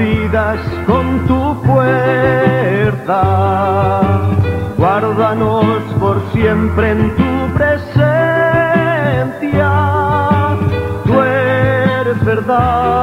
vidas con tu fuerza. Guárdanos por siempre en tu presencia. Tú eres verdad.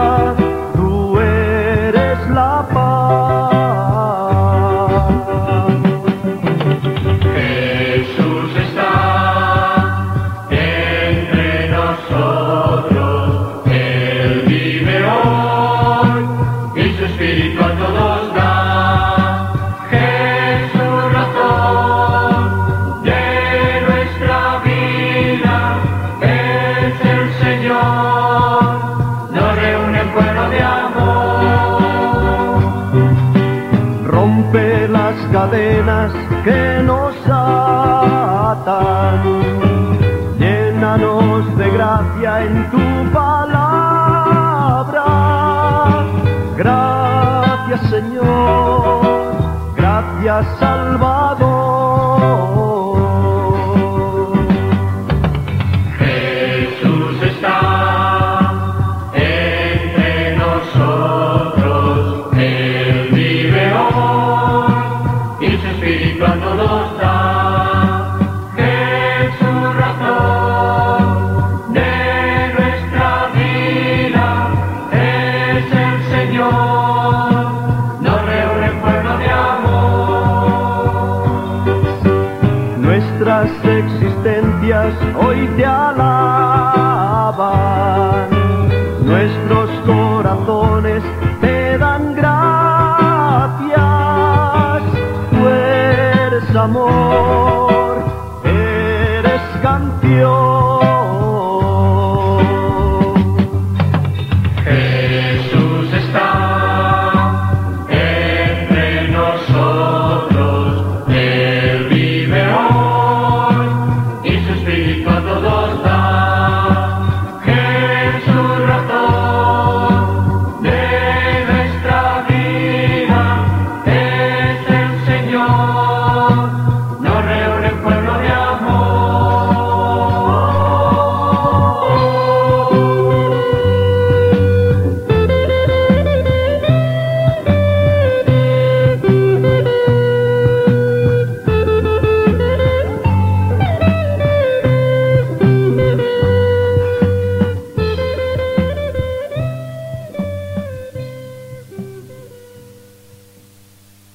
Pueblo de amor. Rompe las cadenas que nos atan. Llénanos de gracia en tu palabra. Gracias Señor, gracias Salvador. Nuestras existencias hoy te alaban, nuestros corazones te dan gracias, tú amor,